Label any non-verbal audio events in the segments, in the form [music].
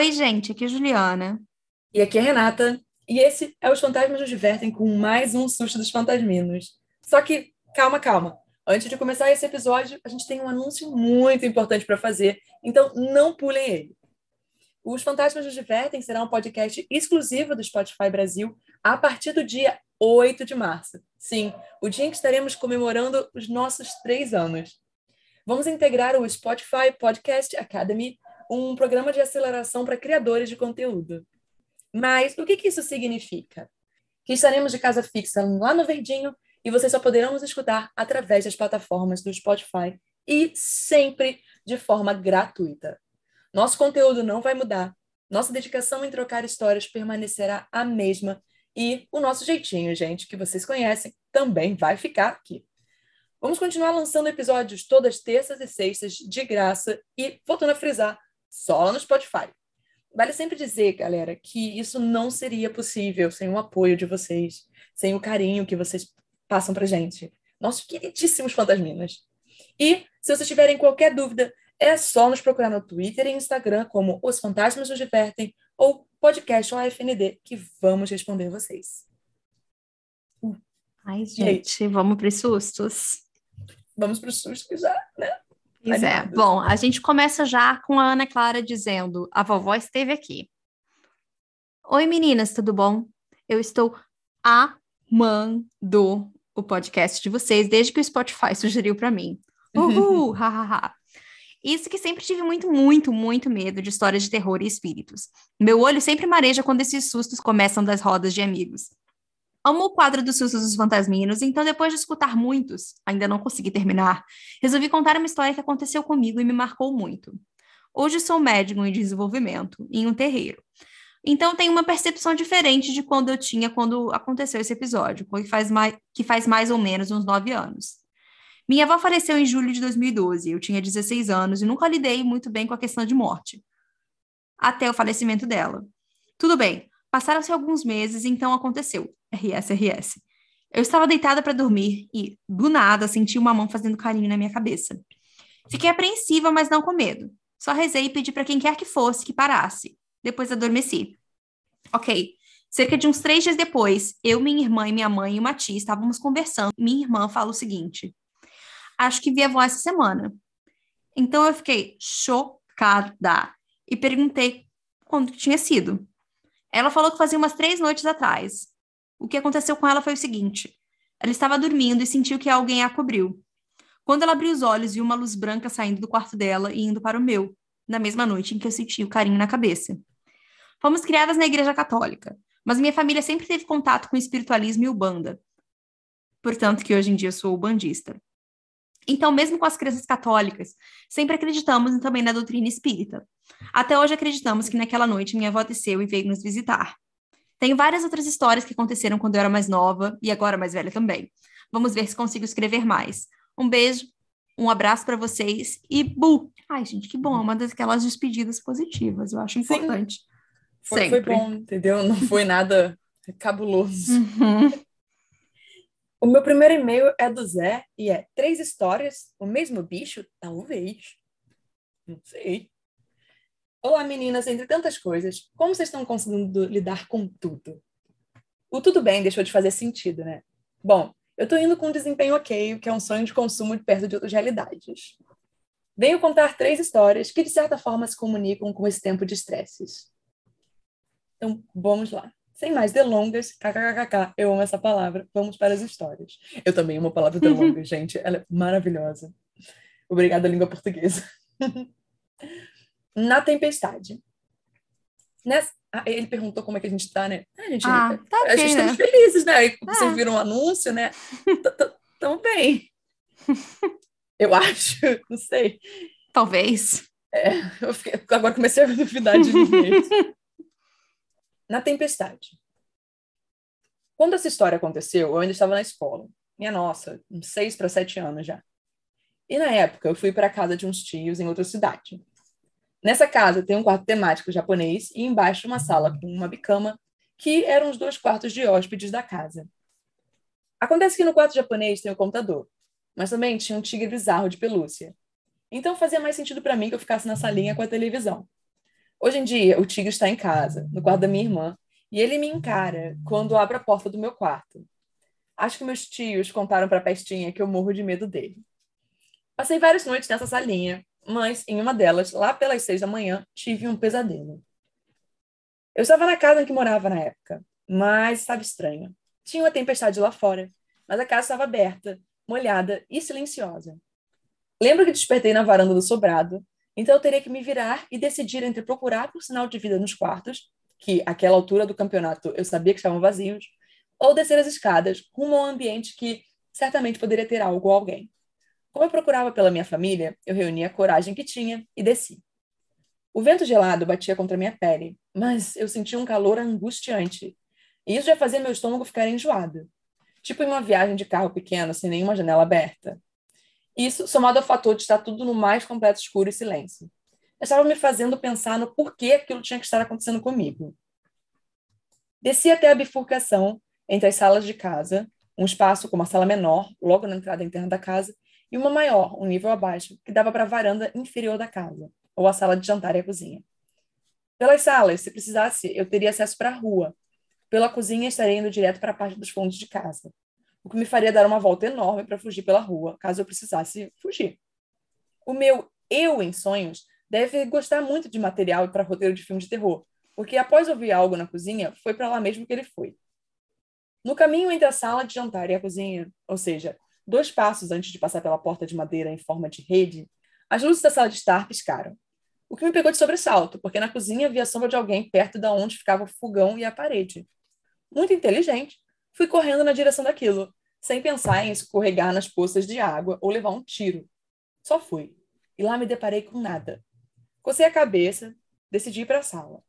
Oi, gente, aqui é Juliana. E aqui é Renata. E esse é Os Fantasmas nos Divertem com mais um susto dos fantasminos. Só que, calma, calma. Antes de começar esse episódio, a gente tem um anúncio muito importante para fazer, então não pulem ele. Os Fantasmas nos Divertem será um podcast exclusivo do Spotify Brasil a partir do dia 8 de março. Sim, o dia em que estaremos comemorando os nossos três anos. Vamos integrar o Spotify Podcast Academy, um programa de aceleração para criadores de conteúdo. Mas o que, que isso significa? Que estaremos de casa fixa lá no Verdinho e vocês só poderão nos escutar através das plataformas do Spotify e sempre de forma gratuita. Nosso conteúdo não vai mudar, nossa dedicação em trocar histórias permanecerá a mesma e o nosso jeitinho, gente, que vocês conhecem, também vai ficar aqui. Vamos continuar lançando episódios todas terças e sextas de graça e, voltando a frisar, só lá no Spotify. Vale sempre dizer, galera, que isso não seria possível sem o apoio de vocês, sem o carinho que vocês passam pra gente. Nossos queridíssimos fantasminas. E, se vocês tiverem qualquer dúvida, é só nos procurar no Twitter e Instagram como Os Fantasmas Nos Divertem ou Podcast OFND que vamos responder vocês. Ai, gente, vamos para os sustos. Vamos para os sustos já, né? Pois é. Bom, a gente começa já com a Ana Clara dizendo: a vovó esteve aqui. Oi, meninas, tudo bom? Eu estou amando o podcast de vocês desde que o Spotify sugeriu para mim. Uhul, [laughs] hahaha. Isso que sempre tive muito, muito, muito medo de histórias de terror e espíritos. Meu olho sempre mareja quando esses sustos começam das rodas de amigos. Amo o quadro dos sustos dos fantasminos, então depois de escutar muitos, ainda não consegui terminar, resolvi contar uma história que aconteceu comigo e me marcou muito. Hoje sou médium em desenvolvimento, em um terreiro. Então tenho uma percepção diferente de quando eu tinha quando aconteceu esse episódio, que faz mais, que faz mais ou menos uns nove anos. Minha avó faleceu em julho de 2012. Eu tinha 16 anos e nunca lidei muito bem com a questão de morte. Até o falecimento dela. Tudo bem, passaram-se alguns meses, então aconteceu. RS, RS. Eu estava deitada para dormir e, do nada, senti uma mão fazendo carinho na minha cabeça. Fiquei apreensiva, mas não com medo. Só rezei e pedi para quem quer que fosse que parasse. Depois adormeci. Ok. Cerca de uns três dias depois, eu, minha irmã e minha mãe e uma tia estávamos conversando. Minha irmã fala o seguinte: acho que vi a avó essa semana. Então eu fiquei chocada e perguntei quando tinha sido. Ela falou que fazia umas três noites atrás. O que aconteceu com ela foi o seguinte: ela estava dormindo e sentiu que alguém a cobriu. Quando ela abriu os olhos, viu uma luz branca saindo do quarto dela e indo para o meu, na mesma noite em que eu senti o carinho na cabeça. Fomos criadas na igreja católica, mas minha família sempre teve contato com espiritualismo e o banda. Portanto, que hoje em dia sou bandista. Então, mesmo com as crenças católicas, sempre acreditamos também na doutrina espírita. Até hoje acreditamos que naquela noite minha avó desceu e veio nos visitar. Tenho várias outras histórias que aconteceram quando eu era mais nova e agora mais velha também. Vamos ver se consigo escrever mais. Um beijo, um abraço para vocês e bu! Ai, gente, que bom, é uma daquelas despedidas positivas, eu acho importante. Foi, foi, bom, entendeu? Não foi nada cabuloso. Uhum. O meu primeiro e-mail é do Zé e é três histórias, o mesmo bicho? Talvez. Não sei. Olá, meninas, entre tantas coisas, como vocês estão conseguindo lidar com tudo? O tudo bem deixou de fazer sentido, né? Bom, eu tô indo com um desempenho ok, que é um sonho de consumo de perto de outras realidades. Venho contar três histórias que, de certa forma, se comunicam com esse tempo de estresses. Então, vamos lá. Sem mais delongas, kkkk, eu amo essa palavra. Vamos para as histórias. Eu também amo a palavra [laughs] delongas, gente. Ela é maravilhosa. Obrigada, língua portuguesa. [laughs] Na tempestade. Nessa... Ah, ele perguntou como é que a gente está, né? Ah, a gente, ah, tá a gente né? estamos felizes, né? Ah. vocês viram um anúncio, né? [laughs] Tão bem. [laughs] Eu acho, [laughs] não sei. Talvez. É, eu fiquei... agora comecei a duvidar de mim mesmo na tempestade. Quando essa história aconteceu, eu ainda estava na escola. Minha nossa, uns seis para sete anos já. E na época, eu fui para a casa de uns tios em outra cidade. Nessa casa tem um quarto temático japonês e embaixo uma sala com uma bicama, que eram os dois quartos de hóspedes da casa. Acontece que no quarto japonês tem o um computador, mas também tinha um tigre bizarro de pelúcia. Então fazia mais sentido para mim que eu ficasse na salinha com a televisão. Hoje em dia, o tigre está em casa, no quarto da minha irmã, e ele me encara quando abro a porta do meu quarto. Acho que meus tios contaram para a Pestinha que eu morro de medo dele. Passei várias noites nessa salinha, mas em uma delas, lá pelas seis da manhã, tive um pesadelo. Eu estava na casa em que morava na época, mas estava estranho. Tinha uma tempestade lá fora, mas a casa estava aberta, molhada e silenciosa. Lembro que despertei na varanda do sobrado, então eu teria que me virar e decidir entre procurar por sinal de vida nos quartos, que àquela altura do campeonato eu sabia que estavam vazios, ou descer as escadas rumo a um ambiente que certamente poderia ter algo ou alguém. Como eu procurava pela minha família, eu reunia a coragem que tinha e desci. O vento gelado batia contra minha pele, mas eu sentia um calor angustiante. E isso já fazia meu estômago ficar enjoado. Tipo em uma viagem de carro pequeno, sem nenhuma janela aberta. Isso, somado ao fator de estar tudo no mais completo escuro e silêncio. Estava me fazendo pensar no porquê aquilo tinha que estar acontecendo comigo. Desci até a bifurcação entre as salas de casa, um espaço com uma sala menor, logo na entrada interna da casa, e uma maior, um nível abaixo, que dava para a varanda inferior da casa, ou a sala de jantar e a cozinha. Pelas salas, se precisasse, eu teria acesso para a rua. Pela cozinha, estaria indo direto para a parte dos fundos de casa, o que me faria dar uma volta enorme para fugir pela rua, caso eu precisasse fugir. O meu eu em sonhos deve gostar muito de material para roteiro de filme de terror, porque após ouvir algo na cozinha, foi para lá mesmo que ele foi. No caminho entre a sala de jantar e a cozinha, ou seja, Dois passos antes de passar pela porta de madeira em forma de rede, as luzes da sala de estar piscaram. O que me pegou de sobressalto, porque na cozinha havia a sombra de alguém perto da onde ficava o fogão e a parede. Muito inteligente, fui correndo na direção daquilo, sem pensar em escorregar nas poças de água ou levar um tiro. Só fui. E lá me deparei com nada. Cocei a cabeça, decidi ir para a sala.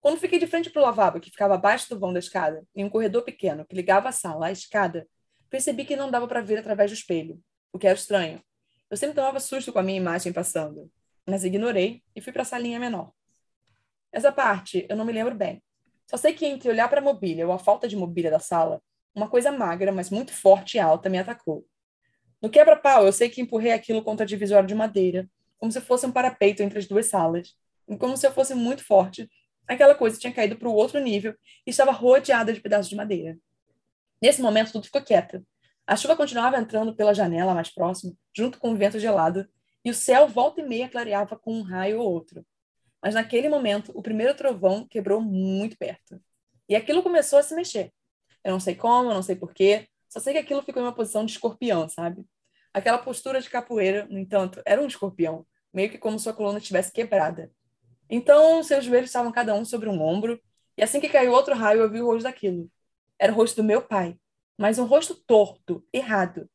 Quando fiquei de frente para o lavabo, que ficava abaixo do vão da escada, em um corredor pequeno que ligava a sala à escada, percebi que não dava para ver através do espelho, o que era estranho. Eu sempre tomava susto com a minha imagem passando, mas ignorei e fui para a salinha menor. Essa parte eu não me lembro bem. Só sei que entre olhar para a mobília ou a falta de mobília da sala, uma coisa magra, mas muito forte e alta me atacou. No quebra-pau, eu sei que empurrei aquilo contra a divisória de madeira, como se fosse um parapeito entre as duas salas. E como se eu fosse muito forte, aquela coisa tinha caído para o outro nível e estava rodeada de pedaços de madeira. Nesse momento, tudo ficou quieto. A chuva continuava entrando pela janela mais próxima, junto com o vento gelado, e o céu volta e meia clareava com um raio ou outro. Mas naquele momento, o primeiro trovão quebrou muito perto. E aquilo começou a se mexer. Eu não sei como, eu não sei porquê, só sei que aquilo ficou em uma posição de escorpião, sabe? Aquela postura de capoeira, no entanto, era um escorpião, meio que como sua coluna estivesse quebrada. Então, seus joelhos estavam cada um sobre um ombro, e assim que caiu outro raio, eu vi o rosto daquilo. Era o rosto do meu pai, mas um rosto torto, errado.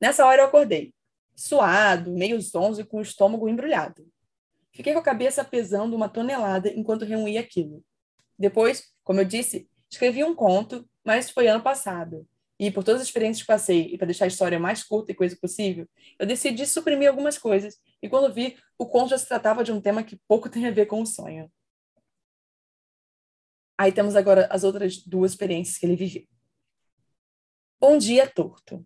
Nessa hora eu acordei, suado, meio zonzo e com o estômago embrulhado. Fiquei com a cabeça pesando uma tonelada enquanto reunia aquilo. Depois, como eu disse, escrevi um conto, mas foi ano passado. E por todas as experiências que passei, e para deixar a história mais curta e coisa possível, eu decidi suprimir algumas coisas, e quando vi, o conto já se tratava de um tema que pouco [laughs] tem a ver com o sonho. Aí temos agora as outras duas experiências que ele viveu. Bom dia torto.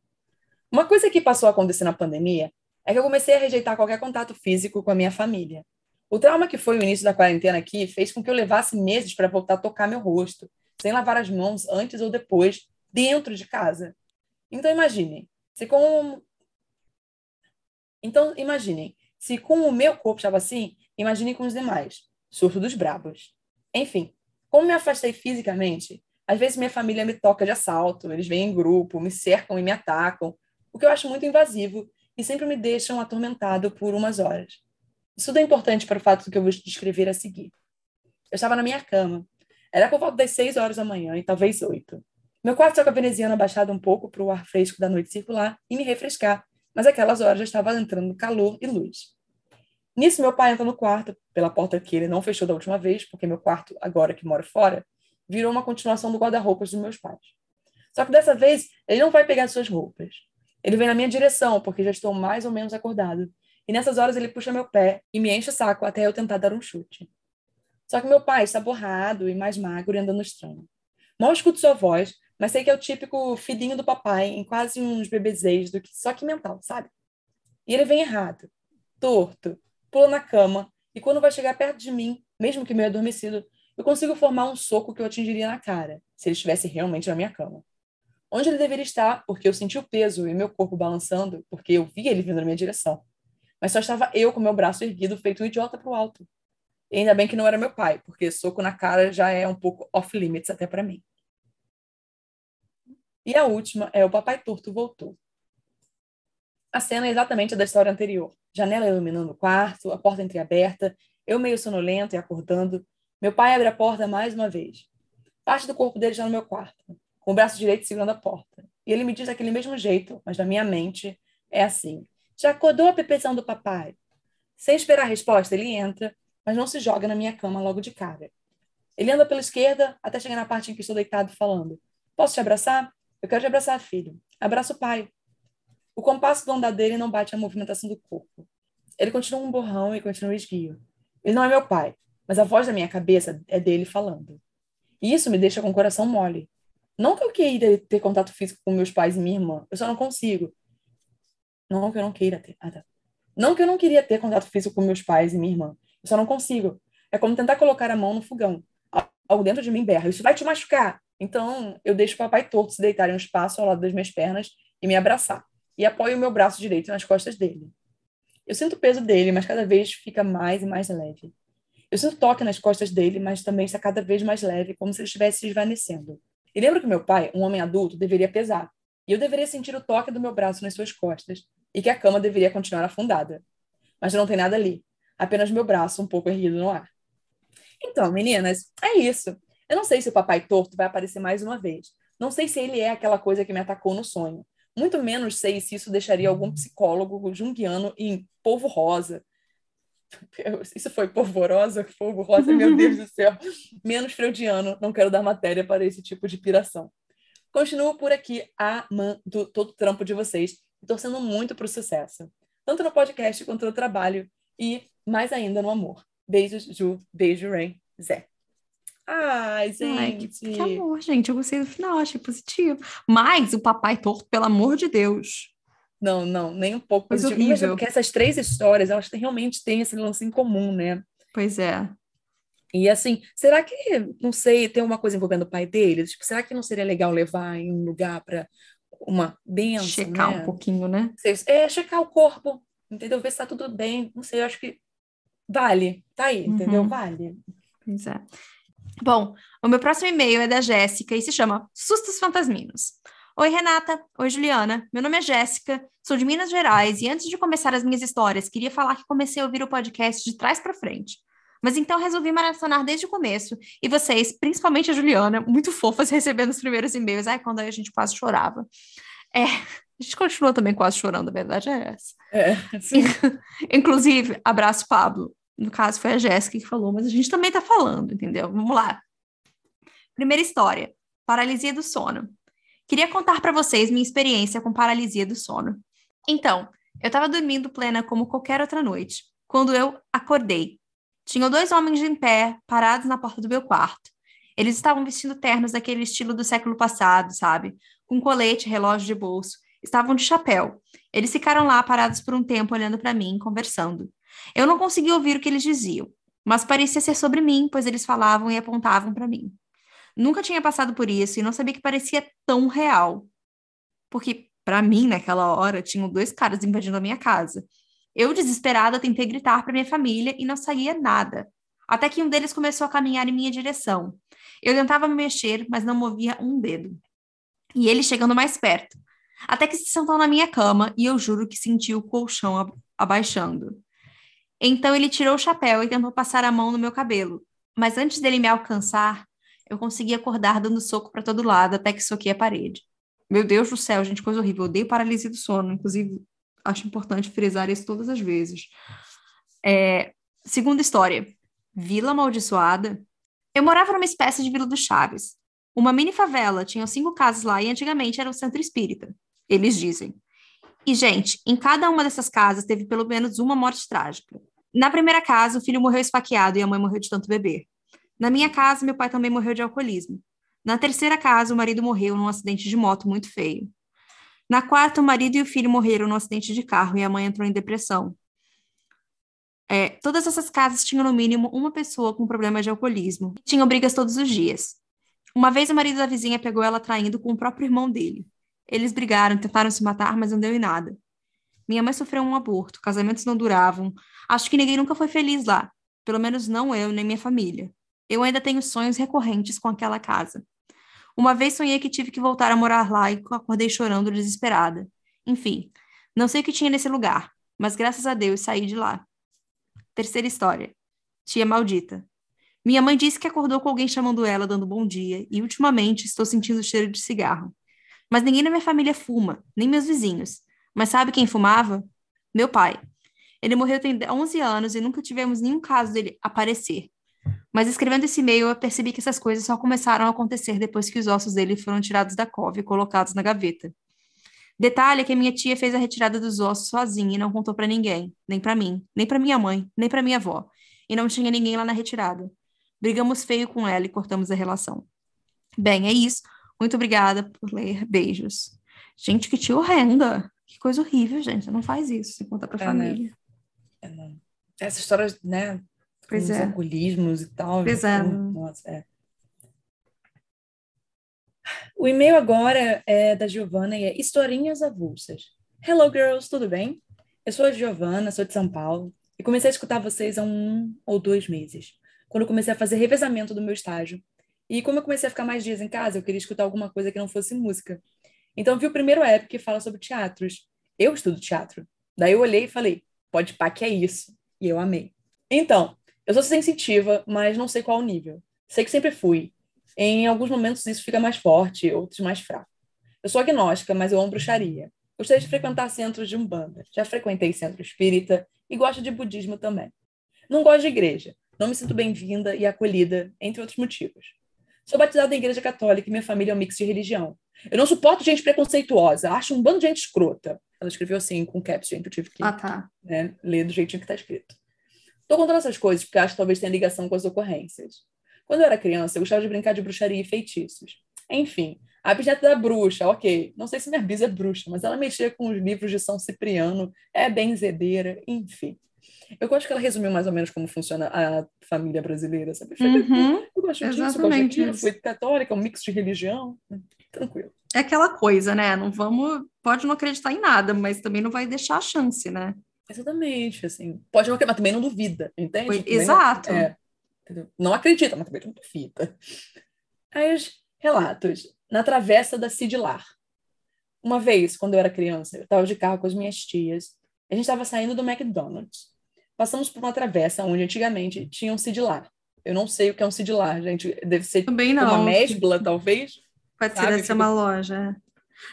Uma coisa que passou a acontecer na pandemia é que eu comecei a rejeitar qualquer contato físico com a minha família. O trauma que foi o início da quarentena aqui fez com que eu levasse meses para voltar a tocar meu rosto, sem lavar as mãos antes ou depois, dentro de casa. Então imaginem, se com Então imaginem, se com o meu corpo estava assim, imaginem com os demais. Surto dos brabos. Enfim, como me afastei fisicamente, às vezes minha família me toca de assalto, eles vêm em grupo, me cercam e me atacam, o que eu acho muito invasivo e sempre me deixam atormentado por umas horas. Isso tudo é importante para o fato que eu vou descrever a seguir. Eu estava na minha cama. Era por volta das seis horas da manhã e talvez oito. Meu quarto estava veneziano abaixado um pouco para o ar fresco da noite circular e me refrescar, mas aquelas horas já estava entrando calor e luz. Nisso, meu pai entra no quarto, pela porta que ele não fechou da última vez, porque meu quarto, agora que moro fora, virou uma continuação do guarda-roupas dos meus pais. Só que dessa vez, ele não vai pegar suas roupas. Ele vem na minha direção, porque já estou mais ou menos acordado. E nessas horas ele puxa meu pé e me enche o saco até eu tentar dar um chute. Só que meu pai está borrado e mais magro e andando estranho. Mal escuto sua voz, mas sei que é o típico filhinho do papai em quase uns bebezeis do que só que mental, sabe? E ele vem errado, torto, pula na cama E quando vai chegar perto de mim, mesmo que meio adormecido, eu consigo formar um soco que eu atingiria na cara, se ele estivesse realmente na minha cama. Onde ele deveria estar, porque eu senti o peso e meu corpo balançando, porque eu vi ele vindo na minha direção. Mas só estava eu com meu braço erguido, feito um idiota para o alto. E ainda bem que não era meu pai, porque soco na cara já é um pouco off-limits até para mim. E a última é o Papai Torto voltou. A cena é exatamente a da história anterior. Janela iluminando o quarto, a porta entreaberta, eu meio sonolento e acordando. Meu pai abre a porta mais uma vez. Parte do corpo dele já no meu quarto, com o braço direito segurando a porta. E ele me diz daquele mesmo jeito, mas na minha mente é assim. Já acordou a pepeção do papai? Sem esperar a resposta, ele entra, mas não se joga na minha cama logo de cara. Ele anda pela esquerda até chegar na parte em que estou deitado falando. Posso te abraçar? Eu quero te abraçar, filho. Abraça o pai. O compasso do andar dele não bate a movimentação do corpo. Ele continua um borrão e continua esguio. Ele não é meu pai, mas a voz da minha cabeça é dele falando. E isso me deixa com o coração mole. Não que eu queira ter contato físico com meus pais e minha irmã, eu só não consigo. Não que eu não queira ter. Ah, tá. Não que eu não queria ter contato físico com meus pais e minha irmã, eu só não consigo. É como tentar colocar a mão no fogão. Algo dentro de mim berra. Isso vai te machucar. Então, eu deixo o papai torto se deitar em um espaço ao lado das minhas pernas e me abraçar. E apoio o meu braço direito nas costas dele. Eu sinto o peso dele, mas cada vez fica mais e mais leve. Eu sinto toque nas costas dele, mas também está cada vez mais leve, como se ele estivesse se esvanecendo. E lembro que meu pai, um homem adulto, deveria pesar. E eu deveria sentir o toque do meu braço nas suas costas, e que a cama deveria continuar afundada. Mas não tem nada ali apenas meu braço um pouco erguido no ar. Então, meninas, é isso. Eu não sei se o papai torto vai aparecer mais uma vez. Não sei se ele é aquela coisa que me atacou no sonho. Muito menos sei se isso deixaria algum psicólogo junguiano em polvo rosa. Isso foi polvorosa, polvo rosa, meu [laughs] Deus do céu. Menos freudiano, não quero dar matéria para esse tipo de piração. Continuo por aqui amando todo o trampo de vocês e torcendo muito para o sucesso, tanto no podcast quanto no trabalho e mais ainda no amor. Beijos, Ju. Beijo, Rain. Zé. Ai, gente. Ai, que, que, amor, gente. Eu gostei do final, achei positivo. Mas o papai torto, pelo amor de Deus. Não, não, nem um pouco Mas positivo. Mas porque essas três histórias, elas realmente têm esse lance em comum, né? Pois é. E assim, será que, não sei, tem uma coisa envolvendo o pai dele? Tipo, será que não seria legal levar em um lugar para uma benção, Checar né? um pouquinho, né? É, checar o corpo, entendeu? Ver se tá tudo bem. Não sei, eu acho que vale. Tá aí, uhum. entendeu? Vale. Pois é. Bom, o meu próximo e-mail é da Jéssica e se chama Sustos Fantasminos. Oi, Renata. Oi, Juliana. Meu nome é Jéssica, sou de Minas Gerais e antes de começar as minhas histórias, queria falar que comecei a ouvir o podcast de trás para frente. Mas então resolvi maratonar desde o começo e vocês, principalmente a Juliana, muito fofas [laughs] recebendo os primeiros e-mails. Ai, quando a gente quase chorava. É, a gente continua também quase chorando, a verdade é essa. É, sim. [laughs] Inclusive, abraço, Pablo. No caso, foi a Jéssica que falou, mas a gente também tá falando, entendeu? Vamos lá. Primeira história: paralisia do sono. Queria contar para vocês minha experiência com paralisia do sono. Então, eu estava dormindo plena como qualquer outra noite, quando eu acordei. Tinham dois homens em pé, parados na porta do meu quarto. Eles estavam vestindo ternos daquele estilo do século passado, sabe? Com colete, relógio de bolso estavam de chapéu. Eles ficaram lá parados por um tempo olhando para mim, conversando. Eu não conseguia ouvir o que eles diziam, mas parecia ser sobre mim, pois eles falavam e apontavam para mim. Nunca tinha passado por isso e não sabia que parecia tão real. Porque, para mim, naquela hora, tinham dois caras invadindo a minha casa. Eu, desesperada, tentei gritar para minha família e não saía nada. Até que um deles começou a caminhar em minha direção. Eu tentava me mexer, mas não movia um dedo. E ele chegando mais perto até que se sentou na minha cama e eu juro que senti o colchão abaixando. Então ele tirou o chapéu e tentou passar a mão no meu cabelo, mas antes dele me alcançar, eu consegui acordar dando soco para todo lado até que soquei a parede. Meu Deus do céu, gente, coisa horrível. Eu odeio paralisia do sono, inclusive acho importante frisar isso todas as vezes. É, segunda história: Vila Amaldiçoada. Eu morava numa espécie de Vila do Chaves. Uma mini favela, tinham cinco casas lá e antigamente era o centro espírita eles dizem. E, gente, em cada uma dessas casas teve pelo menos uma morte trágica. Na primeira casa, o filho morreu esfaqueado e a mãe morreu de tanto beber. Na minha casa, meu pai também morreu de alcoolismo. Na terceira casa, o marido morreu num acidente de moto muito feio. Na quarta, o marido e o filho morreram num acidente de carro e a mãe entrou em depressão. É, todas essas casas tinham no mínimo uma pessoa com problema de alcoolismo. Tinham brigas todos os dias. Uma vez o marido da vizinha pegou ela traindo com o próprio irmão dele. Eles brigaram, tentaram se matar, mas não deu em nada. Minha mãe sofreu um aborto, casamentos não duravam. Acho que ninguém nunca foi feliz lá. Pelo menos não eu nem minha família. Eu ainda tenho sonhos recorrentes com aquela casa. Uma vez sonhei que tive que voltar a morar lá e acordei chorando desesperada. Enfim, não sei o que tinha nesse lugar, mas graças a Deus saí de lá. Terceira história. Tia maldita. Minha mãe disse que acordou com alguém chamando ela, dando bom dia, e ultimamente estou sentindo o cheiro de cigarro. Mas ninguém na minha família fuma, nem meus vizinhos. Mas sabe quem fumava? Meu pai. Ele morreu tem 11 anos e nunca tivemos nenhum caso dele aparecer. Mas escrevendo esse e-mail, eu percebi que essas coisas só começaram a acontecer depois que os ossos dele foram tirados da cova e colocados na gaveta. Detalhe é que minha tia fez a retirada dos ossos sozinha e não contou para ninguém, nem para mim, nem para minha mãe, nem para minha avó. E não tinha ninguém lá na retirada. Brigamos feio com ela e cortamos a relação. Bem, é isso. Muito obrigada por ler. Beijos. Gente, que tia horrenda. Que coisa horrível, gente. Não faz isso se contar pra é, né? família. Né? É, Essa história, né? Pois é. alcoolismos e tal. Pois é. Nossa, é. O e-mail agora é da Giovana e é Historinhas Avulsas. Hello, girls, tudo bem? Eu sou a Giovana, sou de São Paulo e comecei a escutar vocês há um ou dois meses, quando comecei a fazer revezamento do meu estágio. E como eu comecei a ficar mais dias em casa, eu queria escutar alguma coisa que não fosse música. Então vi o primeiro app que fala sobre teatros. Eu estudo teatro. Daí eu olhei e falei, pode pá que é isso. E eu amei. Então, eu sou sensitiva, mas não sei qual o nível. Sei que sempre fui. Em alguns momentos isso fica mais forte, outros mais fraco. Eu sou agnóstica, mas eu amo bruxaria. Gostaria de frequentar centros de umbanda. Já frequentei centro espírita e gosto de budismo também. Não gosto de igreja. Não me sinto bem-vinda e acolhida, entre outros motivos. Sou batizada em igreja católica e minha família é um mix de religião. Eu não suporto gente preconceituosa, acho um bando de gente escrota. Ela escreveu assim, com caps, gente, eu tive que ah, tá. né, ler do jeitinho que está escrito. Estou contando essas coisas porque acho que talvez tenha ligação com as ocorrências. Quando eu era criança, eu gostava de brincar de bruxaria e feitiços. Enfim, a bisneta da bruxa, ok. Não sei se minha bisa é bruxa, mas ela mexia com os livros de São Cipriano, é benzedeira, enfim. Eu gosto que ela resumiu mais ou menos como funciona a família brasileira, sabe? Uhum, eu gosto disso, eu gosto daquilo, fui católica, um mix de religião, tranquilo. É aquela coisa, né? Não vamos, pode não acreditar em nada, mas também não vai deixar a chance, né? Exatamente, assim. Pode não acreditar, mas também não duvida, entende? Foi, exato. Não, é, não acredita, mas também não duvida. Aí os relatos. Na travessa da Cidlar. Uma vez, quando eu era criança, eu estava de carro com as minhas tias. A gente estava saindo do McDonald's. Passamos por uma travessa onde antigamente tinha um Cidlar. Eu não sei o que é um Cidlar, gente. Deve ser Também não. uma mesbla, talvez. Pode ser, deve ser uma loja.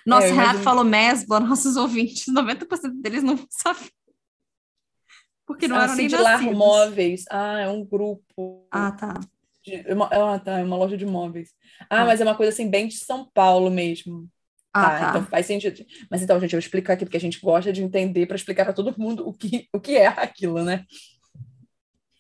Nossa, é, Renato falou mesbla, [laughs] nossos ouvintes, 90% deles não [laughs] sabem. Porque não ah, eram nem nascidos. Móveis. Ah, é um grupo. Ah, tá. De, é uma, ah, tá, é uma loja de móveis. Ah, ah, mas é uma coisa assim, bem de São Paulo mesmo. Ah, tá, tá. Então faz sentido. Mas então, gente, eu vou explicar aqui, porque a gente gosta de entender para explicar para todo mundo o que, o que é aquilo, né?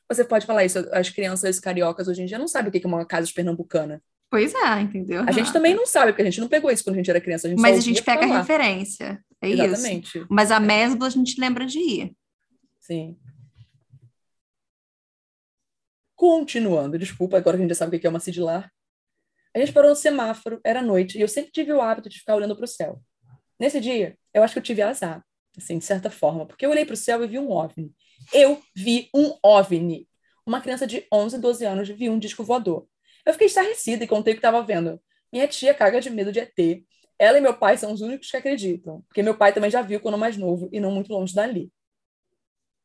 Você pode falar isso, as crianças cariocas hoje em dia não sabem o que é uma casa pernambucana. Pois é, entendeu? A gente também não sabe, porque a gente não pegou isso quando a gente era criança. A Mas a gente pega a referência. É Exatamente. isso. Mas a mesbla a gente lembra de ir. Sim. Continuando, desculpa, agora que a gente já sabe o que é uma sidilar. A gente parou no semáforo, era noite, e eu sempre tive o hábito de ficar olhando para o céu. Nesse dia, eu acho que eu tive azar, assim, de certa forma, porque eu olhei para o céu e vi um OVNI. Eu vi um OVNI. Uma criança de 11, 12 anos viu um disco voador. Eu fiquei estarrecida e contei o que estava vendo. Minha tia caga de medo de ET. Ela e meu pai são os únicos que acreditam, porque meu pai também já viu quando mais novo e não muito longe dali.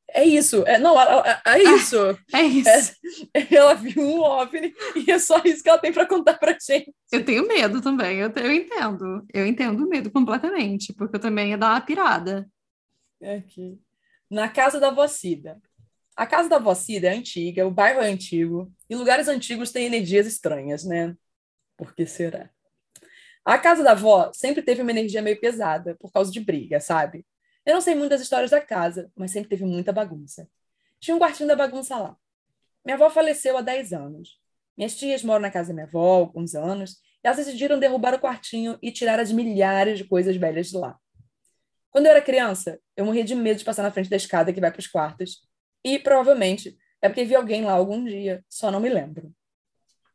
É isso. É, não, é, é isso. É, isso. É, [laughs] ela viu um OVNI e é só isso que ela tem para contar pra gente. Eu tenho medo também, eu, eu entendo. Eu entendo o medo completamente, porque eu também ia dar uma pirada. Aqui. Na casa da Vocida. A casa da Vocida é antiga, o bairro é antigo, e lugares antigos têm energias estranhas, né? Por que será? A casa da avó sempre teve uma energia meio pesada, por causa de briga, sabe? Eu não sei muitas histórias da casa, mas sempre teve muita bagunça. Tinha um quartinho da bagunça lá. Minha avó faleceu há 10 anos. Minhas tias moram na casa da minha avó há alguns anos, e elas decidiram derrubar o quartinho e tirar as milhares de coisas velhas de lá. Quando eu era criança, eu morria de medo de passar na frente da escada que vai para os quartos. E provavelmente é porque vi alguém lá algum dia, só não me lembro.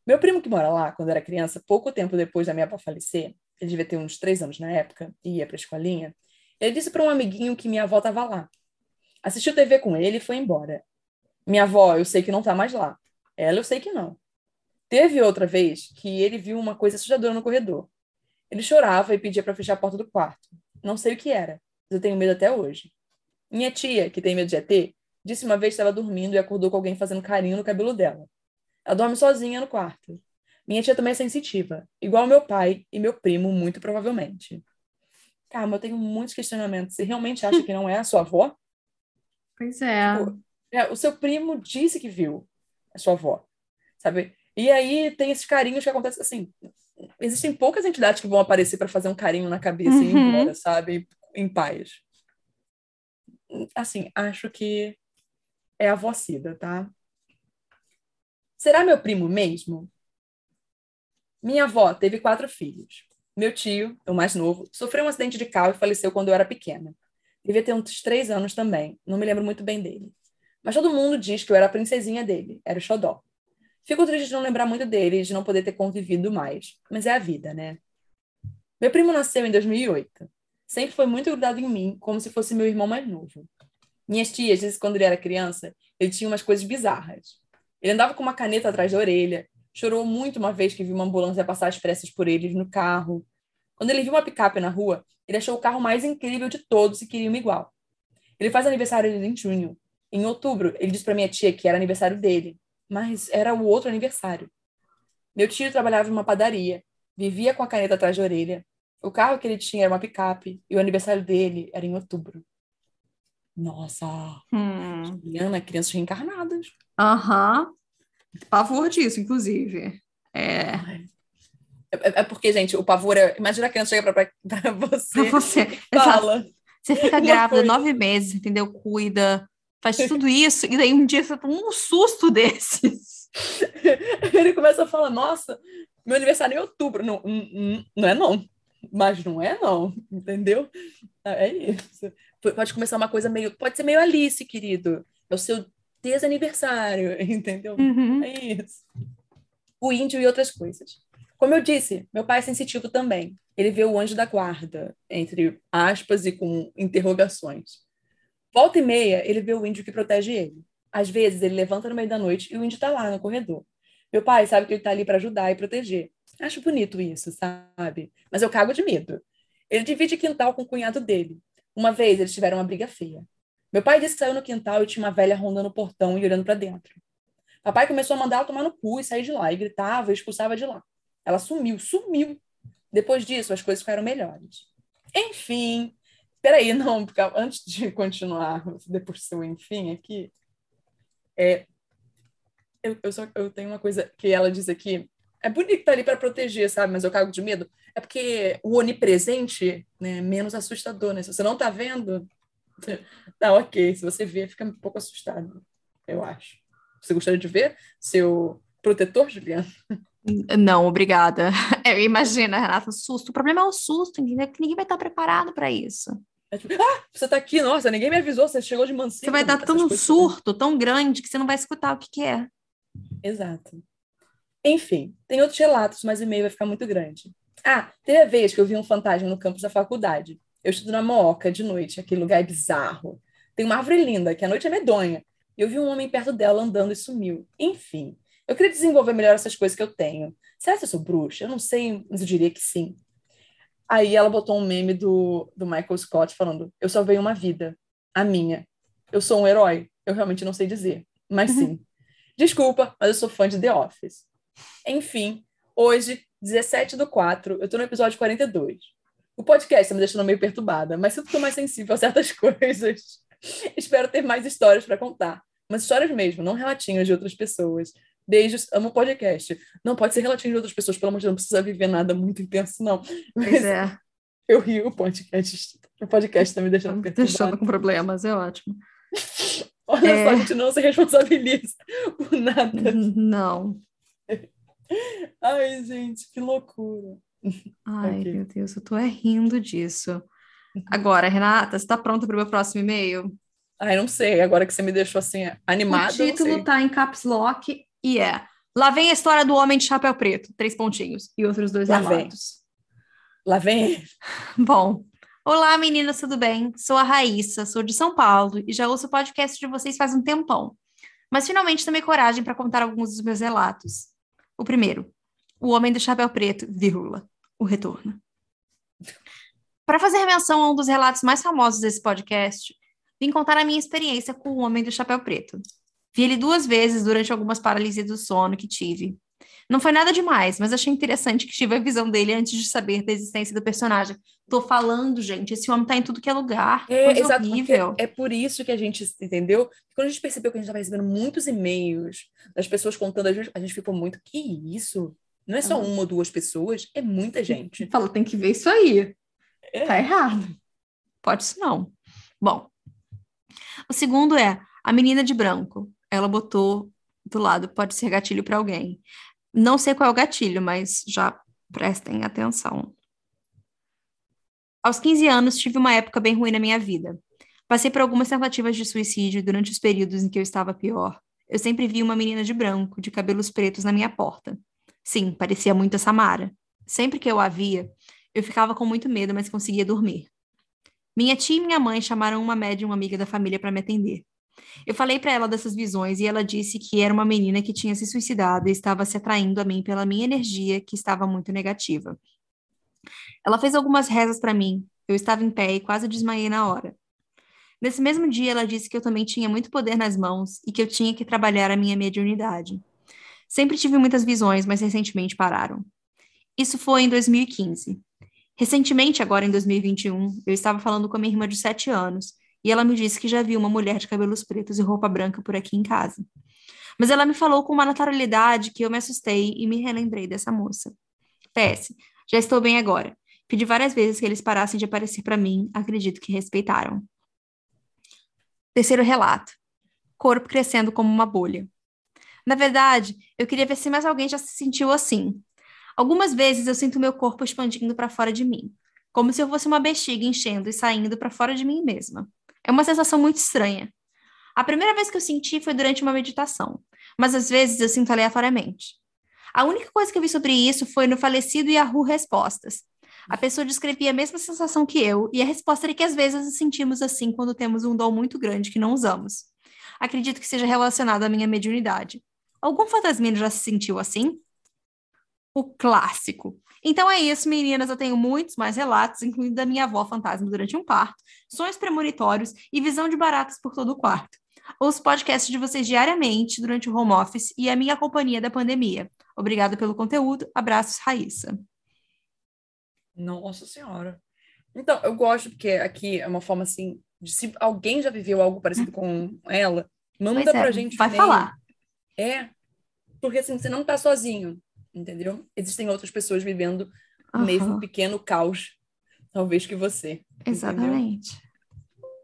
Meu primo que mora lá, quando era criança, pouco tempo depois da minha avó falecer, ele devia ter uns três anos na época, e ia pra escolinha, ele disse para um amiguinho que minha avó estava lá. Assistiu TV com ele e foi embora. Minha avó, eu sei que não tá mais lá. Ela, eu sei que não. Teve outra vez que ele viu uma coisa assustadora no corredor. Ele chorava e pedia para fechar a porta do quarto. Não sei o que era, mas eu tenho medo até hoje. Minha tia, que tem medo de ET, disse uma vez que estava dormindo e acordou com alguém fazendo carinho no cabelo dela. Ela dorme sozinha no quarto. Minha tia também é sensitiva, igual meu pai e meu primo, muito provavelmente. Calma, eu tenho muitos questionamentos. Você realmente acha que não é a sua avó? Pois é. Tipo, é, o seu primo disse que viu a sua avó, sabe? E aí tem esses carinhos que acontecem assim. Existem poucas entidades que vão aparecer para fazer um carinho na cabeça uhum. e ir embora, sabe? Em paz. Assim, acho que é a vocida, tá? Será meu primo mesmo? Minha avó teve quatro filhos. Meu tio, o mais novo, sofreu um acidente de carro e faleceu quando eu era pequena. Devia ter uns três anos também, não me lembro muito bem dele. Mas todo mundo diz que eu era a princesinha dele, era o xodó. Fico triste de não lembrar muito dele e de não poder ter convivido mais, mas é a vida, né? Meu primo nasceu em 2008. Sempre foi muito grudado em mim, como se fosse meu irmão mais novo. Minhas tias dizem que quando ele era criança, ele tinha umas coisas bizarras. Ele andava com uma caneta atrás da orelha, chorou muito uma vez que viu uma ambulância passar às pressas por ele no carro. Quando ele viu uma picape na rua, ele achou o carro mais incrível de todos e queria uma igual. Ele faz aniversário em junho. Em outubro, ele disse para minha tia que era aniversário dele, mas era o outro aniversário. Meu tio trabalhava em uma padaria, vivia com a caneta atrás da orelha. O carro que ele tinha era uma picape e o aniversário dele era em outubro. Nossa! Hum. Juliana, crianças reencarnadas. Aham. Uhum. Pavor disso, inclusive. É. É, é, porque, gente, o pavor é. Imagina a criança chega pra, pra você. Pra você. Fala. Você fica grávida nove meses, entendeu? Cuida, faz tudo isso, e daí um dia você toma um susto [laughs] desses. Ele começa a falar: Nossa, meu aniversário é em outubro. Não, não, não é não. Mas não é não, entendeu? É isso. Pode começar uma coisa meio. Pode ser meio Alice, querido. É o seu desaniversário, [laughs] entendeu? Uhum. É isso. O índio e outras coisas. Como eu disse, meu pai é sensitivo também. Ele vê o anjo da guarda, entre aspas e com interrogações. Volta e meia, ele vê o índio que protege ele. Às vezes, ele levanta no meio da noite e o índio está lá no corredor. Meu pai sabe que ele está ali para ajudar e proteger. Acho bonito isso, sabe? Mas eu cago de medo. Ele divide quintal com o cunhado dele. Uma vez, eles tiveram uma briga feia. Meu pai disse que saiu no quintal e tinha uma velha rondando o portão e olhando para dentro. Papai começou a mandar ela tomar no cu e sair de lá, e gritava e expulsava de lá. Ela sumiu, sumiu. Depois disso, as coisas ficaram melhores. Enfim, peraí, não, antes de continuar, depois seu enfim aqui, é, eu, eu, só, eu tenho uma coisa que ela diz aqui, é bonito estar tá ali para proteger, sabe? Mas eu cago de medo. É porque o onipresente né, é menos assustador, né? Se você não está vendo, [laughs] tá ok. Se você vê, fica um pouco assustado, eu acho. Você gostaria de ver seu protetor, Juliana? [laughs] Não, obrigada. [laughs] Eu imagino, Renata, susto. O problema é o susto, entendeu? Que ninguém vai estar preparado para isso. É tipo, ah, você tá aqui, nossa, ninguém me avisou, você chegou de mansinho. Você vai dar tão surto, tão grande, que você não vai escutar o que, que é. Exato. Enfim, tem outros relatos, mas o e-mail vai ficar muito grande. Ah, teve a vez que eu vi um fantasma no campus da faculdade. Eu estudo na Mooca de noite, aquele lugar é bizarro. Tem uma árvore linda, que a noite é medonha. Eu vi um homem perto dela andando e sumiu. Enfim, eu queria desenvolver melhor essas coisas que eu tenho. Será que eu sou bruxa? Eu não sei, mas eu diria que sim. Aí ela botou um meme do, do Michael Scott falando: Eu só veio uma vida, a minha. Eu sou um herói. Eu realmente não sei dizer, mas sim. Desculpa, mas eu sou fã de The Office. Enfim, hoje, 17 do 4, eu tô no episódio 42. O podcast tá me deixando meio perturbada, mas sinto que tô mais sensível a certas [laughs] coisas. Espero ter mais histórias para contar. Mas histórias mesmo, não relatinhos de outras pessoas. Beijos, amo podcast. Não pode ser relativo de outras pessoas, pelo amor de Deus, não precisa viver nada muito intenso, não. Mas é. eu rio o podcast. O podcast tá me deixando tá Deixando com problemas, é ótimo. [laughs] Olha é... só, a gente não se responsabiliza [laughs] por nada. Não. Ai, gente, que loucura. Ai, okay. meu Deus, eu tô é rindo disso. Agora, Renata, você está pronta para o meu próximo e-mail? Ai, não sei, agora que você me deixou assim animada. O título tá em caps lock e é Lá vem a história do homem de chapéu preto, três pontinhos, e outros dois Lá relatos. Lá vem. [laughs] Bom, olá meninas, tudo bem? Sou a Raíssa, sou de São Paulo e já ouço o podcast de vocês faz um tempão. Mas finalmente tomei coragem para contar alguns dos meus relatos. O primeiro, o homem do chapéu preto, vírgula, o retorno. Para fazer menção a um dos relatos mais famosos desse podcast, vim contar a minha experiência com o Homem do Chapéu Preto. Vi ele duas vezes durante algumas paralisias do sono que tive. Não foi nada demais, mas achei interessante que tive a visão dele antes de saber da existência do personagem. Tô falando, gente, esse homem tá em tudo que é lugar. É, exato, horrível. É por isso que a gente entendeu. Quando a gente percebeu que a gente estava recebendo muitos e-mails das pessoas contando, a gente, a gente ficou muito. Que isso? Não é só uhum. uma ou duas pessoas, é muita gente. [laughs] Falou, tem que ver isso aí. É. Tá errado. Pode isso não. Bom, o segundo é a menina de branco. Ela botou do lado, pode ser gatilho para alguém. Não sei qual é o gatilho, mas já prestem atenção. Aos 15 anos, tive uma época bem ruim na minha vida. Passei por algumas tentativas de suicídio durante os períodos em que eu estava pior. Eu sempre vi uma menina de branco, de cabelos pretos na minha porta. Sim, parecia muito a Samara. Sempre que eu a via, eu ficava com muito medo, mas conseguia dormir. Minha tia e minha mãe chamaram uma médium amiga da família para me atender. Eu falei para ela dessas visões e ela disse que era uma menina que tinha se suicidado e estava se atraindo a mim pela minha energia, que estava muito negativa. Ela fez algumas rezas para mim. Eu estava em pé e quase desmaiei na hora. Nesse mesmo dia, ela disse que eu também tinha muito poder nas mãos e que eu tinha que trabalhar a minha mediunidade. Sempre tive muitas visões, mas recentemente pararam. Isso foi em 2015. Recentemente, agora em 2021, eu estava falando com a minha irmã de 7 anos e ela me disse que já viu uma mulher de cabelos pretos e roupa branca por aqui em casa. Mas ela me falou com uma naturalidade que eu me assustei e me relembrei dessa moça. PS, já estou bem agora. Pedi várias vezes que eles parassem de aparecer para mim, acredito que respeitaram. Terceiro relato. Corpo crescendo como uma bolha. Na verdade, eu queria ver se mais alguém já se sentiu assim. Algumas vezes eu sinto meu corpo expandindo para fora de mim, como se eu fosse uma bexiga enchendo e saindo para fora de mim mesma. É uma sensação muito estranha. A primeira vez que eu senti foi durante uma meditação, mas às vezes eu sinto aleatoriamente. A única coisa que eu vi sobre isso foi no falecido Yahoo Respostas. A pessoa descrevia a mesma sensação que eu, e a resposta era que às vezes nos sentimos assim quando temos um dom muito grande que não usamos. Acredito que seja relacionado à minha mediunidade. Algum fantasmino já se sentiu assim? o clássico. Então é isso, meninas. Eu tenho muitos mais relatos, incluindo da minha avó fantasma durante um parto, sonhos premonitórios e visão de baratas por todo o quarto. Ouço podcasts de vocês diariamente durante o home office e a minha companhia da pandemia. Obrigada pelo conteúdo. Abraços, Raíssa. Nossa Senhora. Então, eu gosto porque aqui é uma forma assim, de se alguém já viveu algo parecido com ela, manda pois é, pra gente. Vai falar. É, porque assim, você não tá sozinho entendeu? Existem outras pessoas vivendo o uhum. mesmo pequeno caos, talvez que você. Exatamente.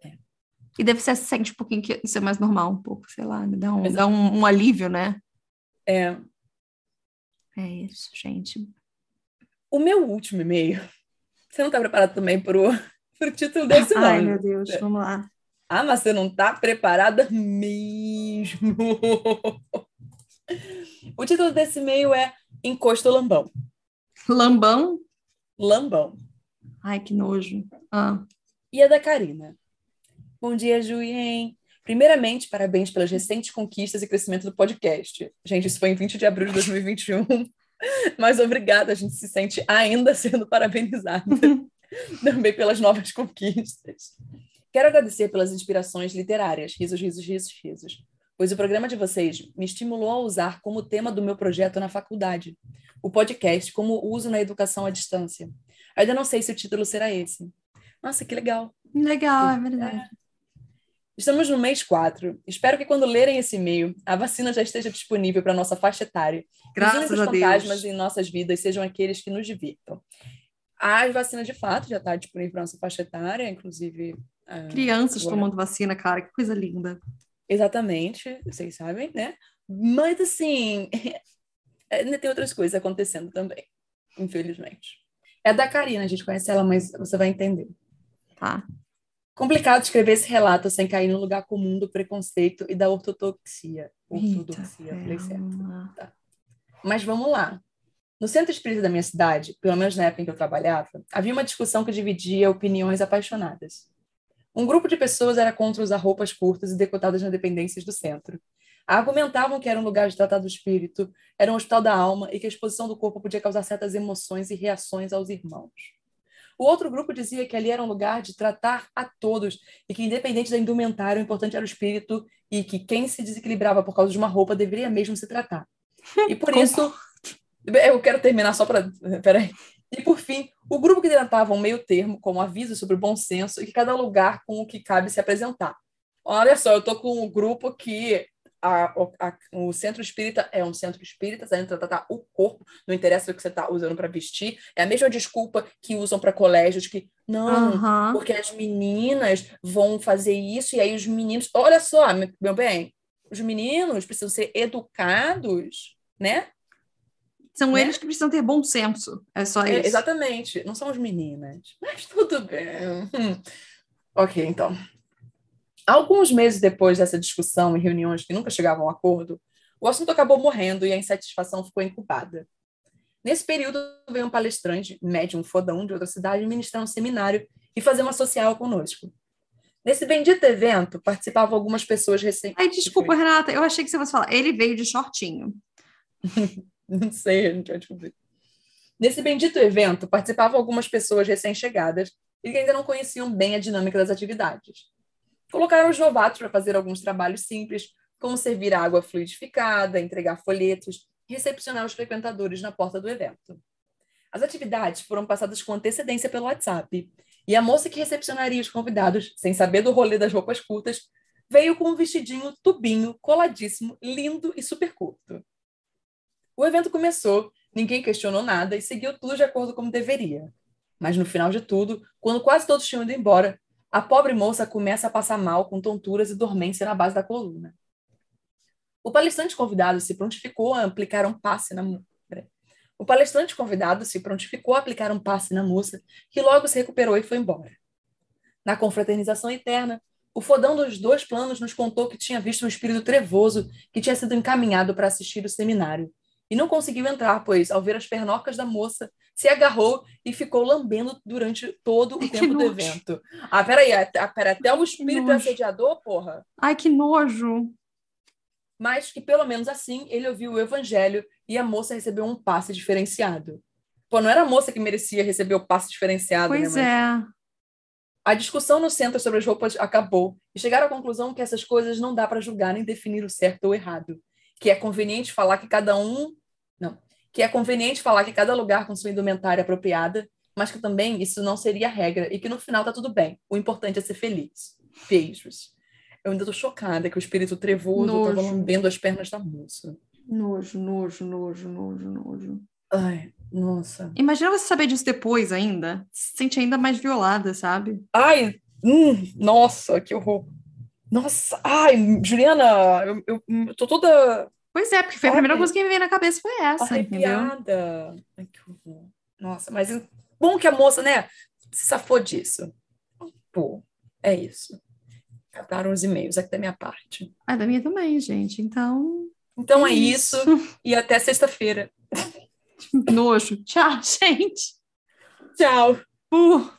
É. E deve ser sente um pouquinho que isso é mais normal, um pouco, sei lá, dá um, dá um, um alívio, né? É. É isso, gente. O meu último e-mail. Você não está preparado também para o, [laughs] para o título desse nome? Ai, meu Deus, vamos lá. Ah, mas você não está preparada mesmo. [laughs] o título desse e-mail é encosto lambão. Lambão? Lambão. Ai, que nojo. Ah. E a da Karina. Bom dia, Juien. Primeiramente, parabéns pelas recentes conquistas e crescimento do podcast. Gente, isso foi em 20 de abril de 2021. [laughs] Mas obrigada, a gente se sente ainda [laughs] sendo parabenizada. [laughs] Também pelas novas conquistas. Quero agradecer pelas inspirações literárias. Risos, risos, risos, risos pois o programa de vocês me estimulou a usar como tema do meu projeto na faculdade, o podcast como uso na educação à distância. Ainda não sei se o título será esse. Nossa, que legal. Legal, é verdade. Estamos no mês 4. Espero que quando lerem esse e-mail, a vacina já esteja disponível para nossa faixa etária. Graças os a fantasmas Deus. em nossas vidas sejam aqueles que nos divirtam. A vacina, de fato, já está disponível para nossa faixa etária, inclusive... Uh, Crianças agora. tomando vacina, cara, que coisa linda. Exatamente, vocês sabem, né? Mas assim, ainda [laughs] tem outras coisas acontecendo também, infelizmente. É da Karina, a gente conhece ela, mas você vai entender. Tá. Complicado escrever esse relato sem cair no lugar comum do preconceito e da ortodoxia. Ortodoxia, Eita, falei certo. Tá. Mas vamos lá. No centro espírita da minha cidade, pelo menos na época em que eu trabalhava, havia uma discussão que dividia opiniões apaixonadas. Um grupo de pessoas era contra usar roupas curtas e decotadas nas dependências do centro. Argumentavam que era um lugar de tratar do espírito, era um hospital da alma e que a exposição do corpo podia causar certas emoções e reações aos irmãos. O outro grupo dizia que ali era um lugar de tratar a todos e que, independente da indumentária, o importante era o espírito e que quem se desequilibrava por causa de uma roupa deveria mesmo se tratar. E por [laughs] isso. Eu quero terminar só para. Peraí. E por fim, o grupo que tentava um meio termo, como aviso sobre o bom senso e que cada lugar com o que cabe se apresentar. Olha só, eu tô com um grupo que a, a, o centro espírita é um centro espírita, está indo tratar o corpo, não interessa o que você está usando para vestir. É a mesma desculpa que usam para colégios que não, Aham. porque as meninas vão fazer isso e aí os meninos. Olha só, meu bem, os meninos precisam ser educados, né? São Né? eles que precisam ter bom senso. É só É, isso. exatamente, não são as meninas. Mas tudo bem. Hum. Ok, então. Alguns meses depois dessa discussão e reuniões que nunca chegavam a um acordo, o assunto acabou morrendo e a insatisfação ficou incubada. Nesse período, veio um palestrante, médium fodão de outra cidade, ministrar um seminário e fazer uma social conosco. Nesse bendito evento, participavam algumas pessoas recém... Ai, desculpa, Renata, eu achei que você fosse falar. Ele veio de shortinho. [laughs] [laughs] Não sei, a gente vai descobrir. Nesse bendito evento, participavam algumas pessoas recém-chegadas e que ainda não conheciam bem a dinâmica das atividades. Colocaram os novatos para fazer alguns trabalhos simples, como servir água fluidificada, entregar folhetos e recepcionar os frequentadores na porta do evento. As atividades foram passadas com antecedência pelo WhatsApp, e a moça que recepcionaria os convidados, sem saber do rolê das roupas curtas, veio com um vestidinho tubinho, coladíssimo, lindo e super curto. O evento começou, ninguém questionou nada e seguiu tudo de acordo como deveria. Mas no final de tudo, quando quase todos tinham ido embora, a pobre moça começa a passar mal com tonturas e dormência na base da coluna. O palestrante convidado se prontificou a aplicar um passe na. O palestrante convidado se prontificou a aplicar um passe na moça, que logo se recuperou e foi embora. Na confraternização interna, o fodão dos dois planos nos contou que tinha visto um espírito trevoso que tinha sido encaminhado para assistir o seminário e não conseguiu entrar, pois, ao ver as pernocas da moça, se agarrou e ficou lambendo durante todo o Que tempo do nojo. evento. Ah, peraí, até, pera, até o espírito nojo. assediador, porra. Ai, que nojo. Mas que pelo menos assim ele ouviu o evangelho e a moça recebeu um passe diferenciado. Pô, não era a moça que merecia receber o passe diferenciado, Pois né? é. A discussão no centro sobre as roupas acabou e chegaram à conclusão que essas coisas não dá para julgar nem definir o certo ou errado. Que é conveniente falar que cada um. Não. Que é conveniente falar que cada lugar com sua indumentária apropriada, mas que também isso não seria a regra e que no final tá tudo bem. O importante é ser feliz. Beijos. Eu ainda tô chocada que o espírito trevoso Nojo. tava lambendo as pernas da moça. Nojo, nojo, nojo, nojo, nojo. Ai, nossa. Imagina você saber disso depois ainda. Se sente ainda mais violada, sabe? Ai, hum, nossa, que horror. Nossa, ai, Juliana, eu, eu, eu tô toda Pois é, porque foi a primeira coisa que me veio na cabeça foi essa, entendeu? arrepiada. Ai, que horror. Nossa, mas bom que a moça, né, se safou disso. Pô, é isso. Cataram os e-mails aqui da minha parte. Ah, da minha também, gente. Então, Então é isso, e até sexta-feira. [laughs] Nojo. Tchau, [laughs] gente. Tchau. Uh.